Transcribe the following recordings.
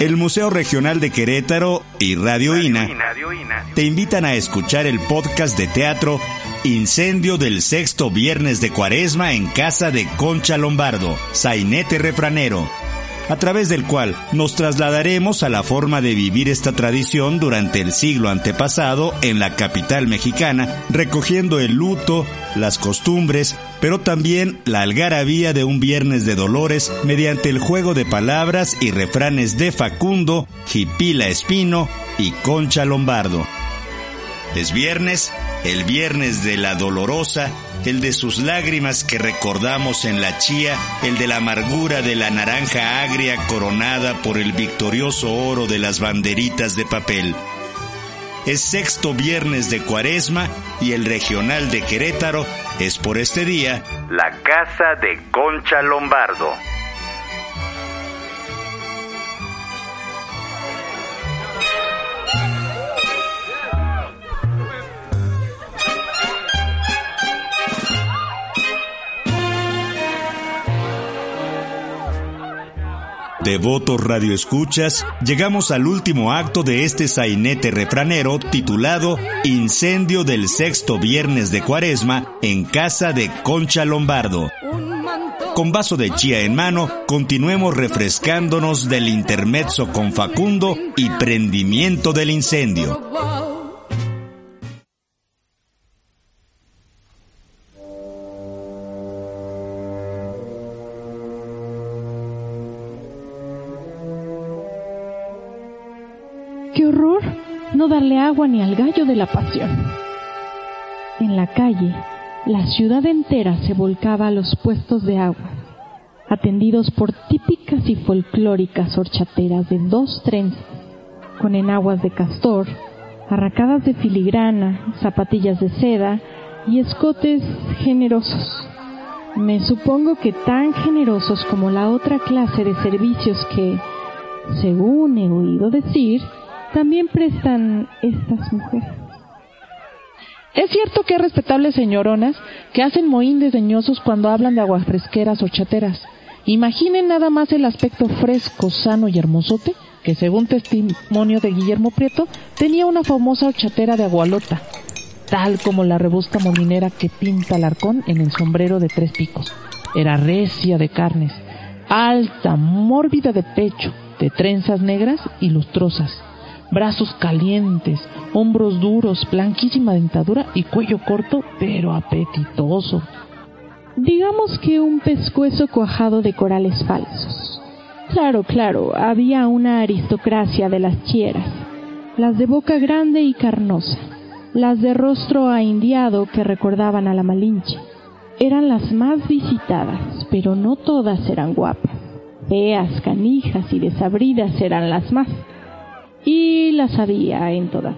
el Museo Regional de Querétaro y Radio INA. te invitan a escuchar el podcast de teatro Incendio del sexto viernes de Cuaresma en casa de Concha Lombardo, Sainete Refranero a través del cual nos trasladaremos a la forma de vivir esta tradición durante el siglo antepasado en la capital mexicana, recogiendo el luto, las costumbres, pero también la algarabía de un viernes de dolores mediante el juego de palabras y refranes de Facundo, Jipila Espino y Concha Lombardo. Es viernes, el viernes de la dolorosa, el de sus lágrimas que recordamos en la chía, el de la amargura de la naranja agria coronada por el victorioso oro de las banderitas de papel. Es sexto viernes de cuaresma y el regional de Querétaro es por este día la casa de Concha Lombardo. Devotos radioescuchas, llegamos al último acto de este sainete refranero titulado Incendio del sexto viernes de cuaresma en casa de Concha Lombardo. Con vaso de chía en mano, continuemos refrescándonos del intermezzo con Facundo y prendimiento del incendio. Darle agua ni al gallo de la pasión. En la calle, la ciudad entera se volcaba a los puestos de agua, atendidos por típicas y folclóricas horchateras de dos trenzas, con enaguas de castor, arracadas de filigrana, zapatillas de seda y escotes generosos. Me supongo que tan generosos como la otra clase de servicios que, según he oído decir, también prestan estas mujeres. Es cierto que hay respetables señoronas que hacen mohín desdeñosos cuando hablan de aguas fresqueras o chateras. Imaginen nada más el aspecto fresco, sano y hermosote que según testimonio de Guillermo Prieto tenía una famosa horchatera de agualota, tal como la robusta molinera que pinta Alarcón en el sombrero de tres picos. Era recia de carnes, alta, mórbida de pecho, de trenzas negras y lustrosas brazos calientes, hombros duros, blanquísima dentadura y cuello corto pero apetitoso. Digamos que un pescuezo cuajado de corales falsos. Claro, claro, había una aristocracia de las chieras, las de boca grande y carnosa, las de rostro aindiado que recordaban a la Malinche. Eran las más visitadas, pero no todas eran guapas. Feas, canijas y desabridas eran las más y las había en todas.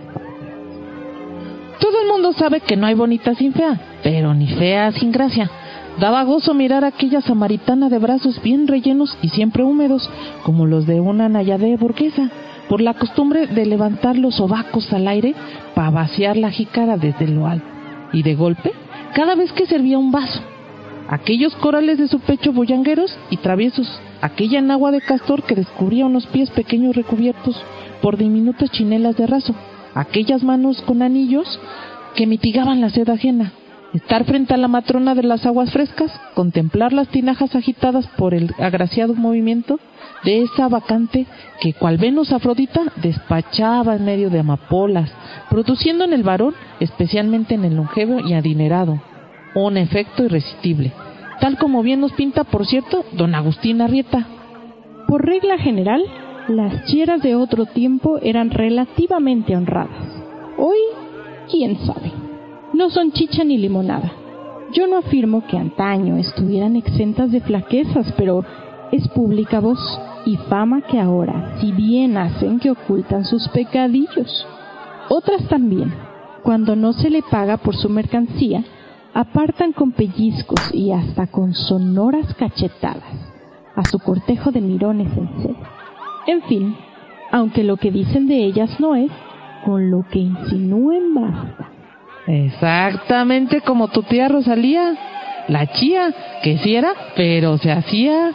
Todo el mundo sabe que no hay bonita sin fea, pero ni fea sin gracia. Daba gozo mirar a aquella samaritana de brazos bien rellenos y siempre húmedos, como los de una nayade burguesa, por la costumbre de levantar los sobacos al aire para vaciar la jícara desde lo alto. Y de golpe, cada vez que servía un vaso, aquellos corales de su pecho boyangueros y traviesos, aquella enagua de castor que descubría unos pies pequeños recubiertos por diminutas chinelas de raso, aquellas manos con anillos que mitigaban la sed ajena, estar frente a la matrona de las aguas frescas, contemplar las tinajas agitadas por el agraciado movimiento de esa vacante que cual Venus Afrodita despachaba en medio de amapolas, produciendo en el varón, especialmente en el longevo y adinerado, un efecto irresistible, tal como bien nos pinta, por cierto, don Agustín Arrieta. Por regla general, las chieras de otro tiempo eran relativamente honradas. Hoy, quién sabe. No son chicha ni limonada. Yo no afirmo que antaño estuvieran exentas de flaquezas, pero es pública voz y fama que ahora, si bien hacen que ocultan sus pecadillos, otras también, cuando no se le paga por su mercancía, apartan con pellizcos y hasta con sonoras cachetadas a su cortejo de mirones en sed. En fin, aunque lo que dicen de ellas no es, con lo que insinúen basta. Exactamente como tu tía Rosalía, la chía, que sí era, pero se hacía.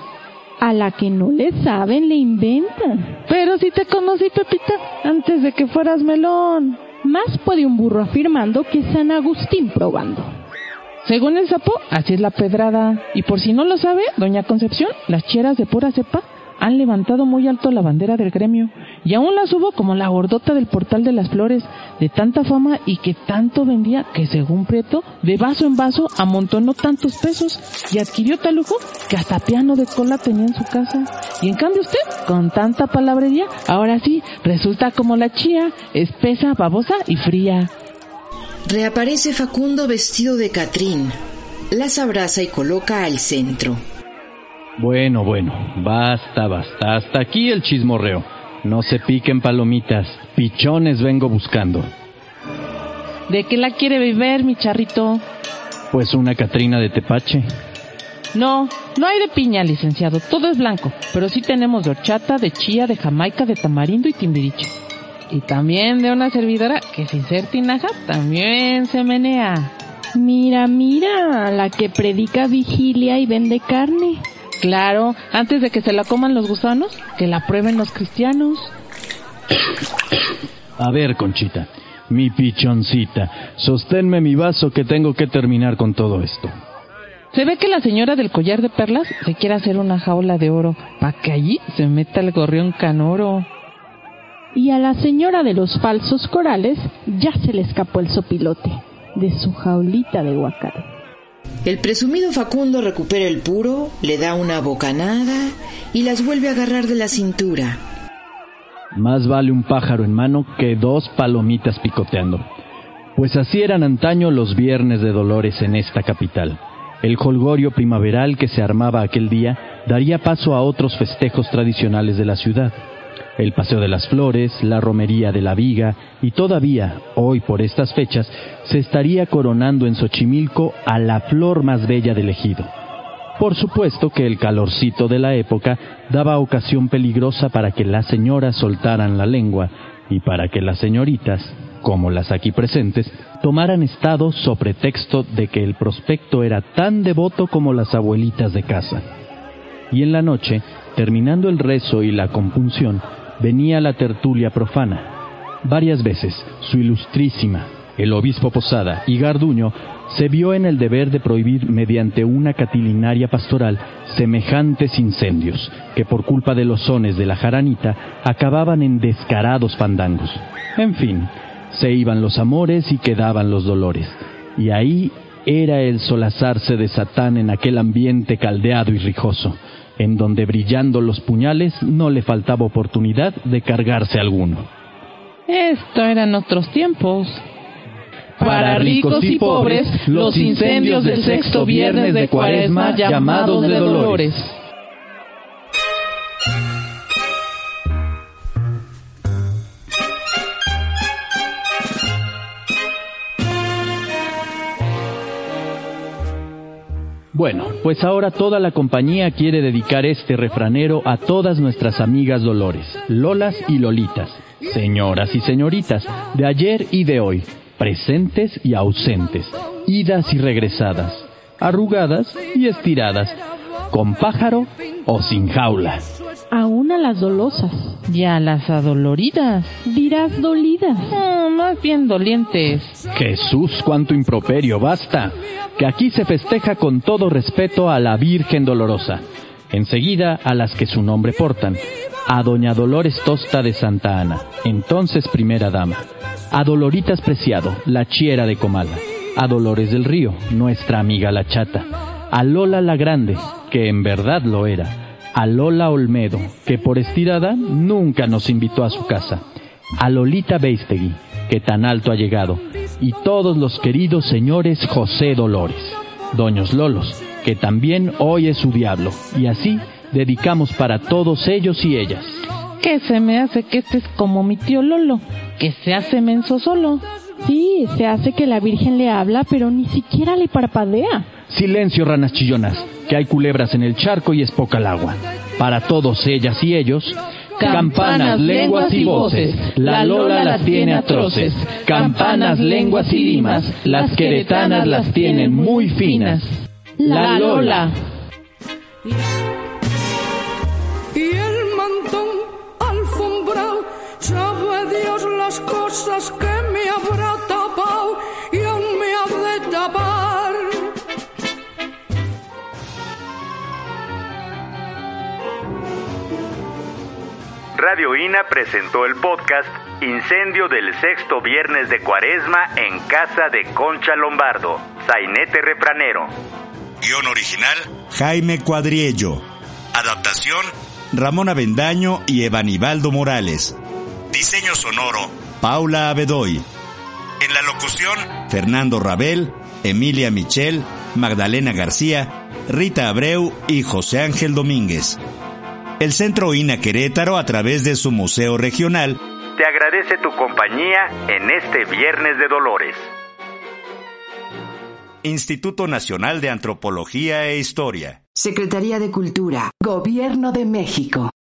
A la que no le saben le inventan. Pero si te conocí, Pepita, antes de que fueras melón. Más puede un burro afirmando que San Agustín probando. Según el sapo, así es la pedrada. Y por si no lo sabe, doña Concepción, las cheras de pura cepa han levantado muy alto la bandera del gremio y aún la subo como la gordota del portal de las flores, de tanta fama y que tanto vendía que según Prieto, de vaso en vaso amontonó tantos pesos y adquirió tal lujo que hasta piano de cola tenía en su casa. Y en cambio usted, con tanta palabrería, ahora sí, resulta como la chía, espesa, babosa y fría. Reaparece Facundo vestido de Catrín. Las abraza y coloca al centro. Bueno, bueno, basta, basta. Hasta aquí el chismorreo. No se piquen palomitas. Pichones vengo buscando. ¿De qué la quiere beber, mi charrito? Pues una Catrina de tepache. No, no hay de piña, licenciado. Todo es blanco. Pero sí tenemos de horchata, de chía, de jamaica, de tamarindo y timbiriche. Y también de una servidora que sin ser tinaja también se menea. Mira, mira, la que predica vigilia y vende carne. Claro, antes de que se la coman los gusanos, que la prueben los cristianos. A ver, Conchita, mi pichoncita, sosténme mi vaso que tengo que terminar con todo esto. Se ve que la señora del collar de perlas se quiere hacer una jaula de oro para que allí se meta el gorrión canoro. Y a la señora de los falsos corales ya se le escapó el sopilote de su jaulita de guacal. El presumido Facundo recupera el puro, le da una bocanada y las vuelve a agarrar de la cintura. Más vale un pájaro en mano que dos palomitas picoteando. Pues así eran antaño los viernes de Dolores en esta capital. El holgorio primaveral que se armaba aquel día daría paso a otros festejos tradicionales de la ciudad el Paseo de las Flores, la Romería de la Viga y todavía, hoy por estas fechas, se estaría coronando en Xochimilco a la flor más bella del ejido. Por supuesto que el calorcito de la época daba ocasión peligrosa para que las señoras soltaran la lengua y para que las señoritas, como las aquí presentes, tomaran estado so pretexto de que el prospecto era tan devoto como las abuelitas de casa. Y en la noche, terminando el rezo y la compunción, venía la tertulia profana. Varias veces, su ilustrísima, el obispo Posada y Garduño, se vio en el deber de prohibir mediante una catilinaria pastoral semejantes incendios, que por culpa de los sones de la jaranita acababan en descarados fandangos. En fin, se iban los amores y quedaban los dolores. Y ahí era el solazarse de Satán en aquel ambiente caldeado y rijoso en donde brillando los puñales no le faltaba oportunidad de cargarse alguno. Esto eran otros tiempos. Para ricos y pobres, los incendios del sexto viernes de cuaresma llamados de dolores. Bueno, pues ahora toda la compañía quiere dedicar este refranero a todas nuestras amigas Dolores, Lolas y Lolitas, señoras y señoritas, de ayer y de hoy, presentes y ausentes, idas y regresadas, arrugadas y estiradas, con pájaro o sin jaula. Aún a las dolosas. Y a las adoloridas. Dirás dolidas. No, más bien dolientes. Jesús, cuánto improperio, basta. Que aquí se festeja con todo respeto a la Virgen Dolorosa. Enseguida a las que su nombre portan. A Doña Dolores Tosta de Santa Ana, entonces primera dama. A Doloritas Preciado, la chiera de Comala. A Dolores del Río, nuestra amiga la chata. A Lola la Grande, que en verdad lo era a Lola Olmedo, que por estirada nunca nos invitó a su casa, a Lolita Beistegui, que tan alto ha llegado, y todos los queridos señores José Dolores. Doños Lolos, que también hoy es su diablo, y así dedicamos para todos ellos y ellas. Que se me hace que este es como mi tío Lolo, que se hace menso solo. Sí, se hace que la Virgen le habla, pero ni siquiera le parpadea. Silencio, ranas chillonas, que hay culebras en el charco y es poca el agua. Para todos ellas y ellos, Campanas, lenguas y voces, la Lola las tiene atroces. Campanas, lenguas y limas, las queretanas las tienen muy finas. La Lola. Y el mantón alfombrado, sabe Dios las cosas que Radio INA presentó el podcast Incendio del sexto viernes de Cuaresma en casa de Concha Lombardo, Sainete Refranero. Guión original Jaime Cuadriello. Adaptación Ramón Avendaño y Evanibaldo Morales. Diseño sonoro Paula Abedoy. En la locución Fernando Rabel, Emilia Michel, Magdalena García, Rita Abreu y José Ángel Domínguez. El Centro INA Querétaro, a través de su Museo Regional, te agradece tu compañía en este Viernes de Dolores. Instituto Nacional de Antropología e Historia. Secretaría de Cultura. Gobierno de México.